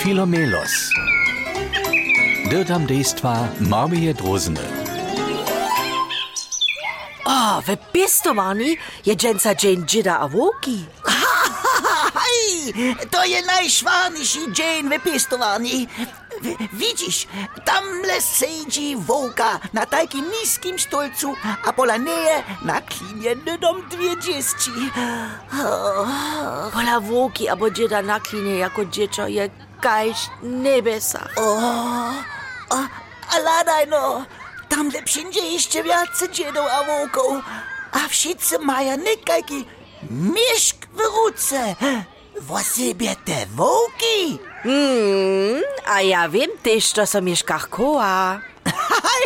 Filomelos. Dirtam dejstva Marmije Drozne. A, oh, wypestowani jedzenca dzień dzida a woki. To je najszwanszy dzień wypestowani. Widzisz, tam siedzi wołka na takim niskim stolcu, a pola niej nakliniony dom dwie dzieci. Pola wołki albo dzieda naklinie jako dziecko je kajś nebesa. A, ale daj no, tam wszędzie jeszcze więcej dziedów a wołków, a wszyscy mają nekajki mieszk w ruce. Własybie te wołki. Hmm, a ja wiem też, co są mieszkach koła.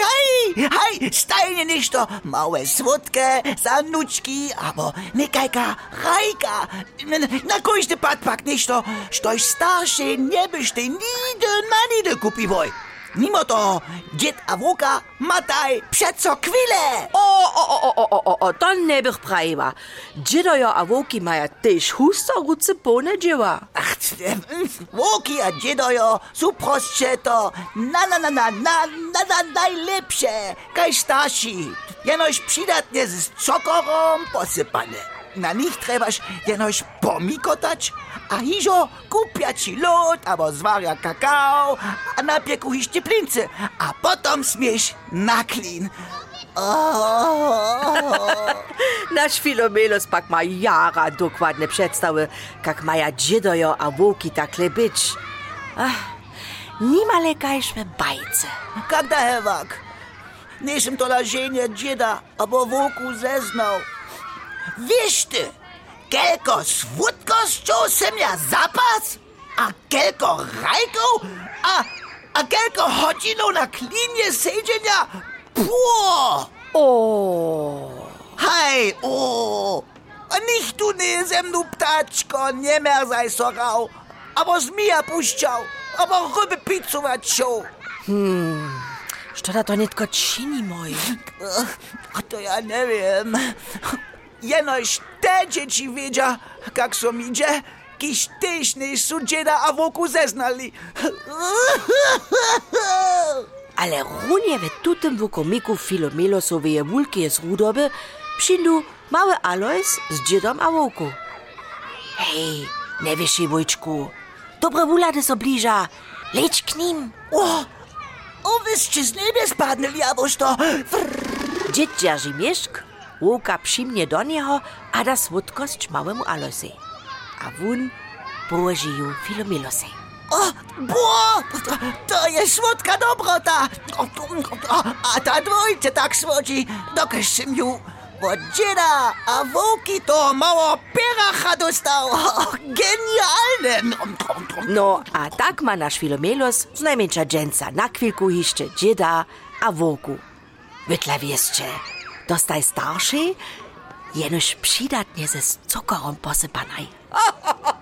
Hej, hej, stajnie nicht to małe słodkie zanuczki, albo nekajka rajka. Na każdy padpak nicht to, štož starszy nie byś ty nigdy na nigdy kupiwoj. Mimo to, dzied a wuka mataj przeco kwile. O, o, o, o, o, o, o, to ne bych prawiła. Dzidojo a woki maja też husto ruce pone dzieła. Ach, wuki a dziedojo są prostsze to na na na na na najlepsze, kaj starší. Jenož přidatne s čokorom posypane. Na nich trebaš jenož pomikotač a hižo kupiaci lód albo zwarja kakao, a napieku hiš cieplince, a potem smieš na klin. Nasz Filomelos pak ma jara dokładne przedstawy, jak maja dziedojo a wółki tak lebyć. Ach. Nimale kajšve bajce. Kada je vak? Nisem to laženje džeda, a bo vuku zeznal. Viš ti, keliko svutko ščul sem ja zapas, a keliko rajkov, a, a keliko hodinov na klinje seđenja, puo! O! Haj, o! A nih tu ne zemnu ptačko, njemer zaj sorav, a bo zmija puščal albo ryby pizzować się. što to netko čini moj? A to ja nie wiem. Jenoś te dzieci wiedzia, jak są idzie, kiś tyś nie są dzieda a wokół zeznali. Ale runie w tutym wukomiku Filomelosowej wulki z rudoby przyndu mały Alois z dziedom a woku. Hej, nie wiesz, wujczku, Dobrovulade se bliža. Leč k njim. O, ovyšče z nebe spadnili, a boš to. Dziedzia Rzimieszk łuka przyjmie do niego, a da słodkość małemu Alosej. A wun położy ją Filomilosej. O, bo! To jest słodka dobrota! A ta dwójce tak słodzi, dokaż ją od dzieda, a wołki to mało pieracha dostał. Genialne. No, a tak ma nasz Filomelos z najmniejsza dżęca na chwilku jeszcze dzieda a woku. Wytla wieszcze, dostaj starszy, jenoż przydatnie ze cukorem posypanaj.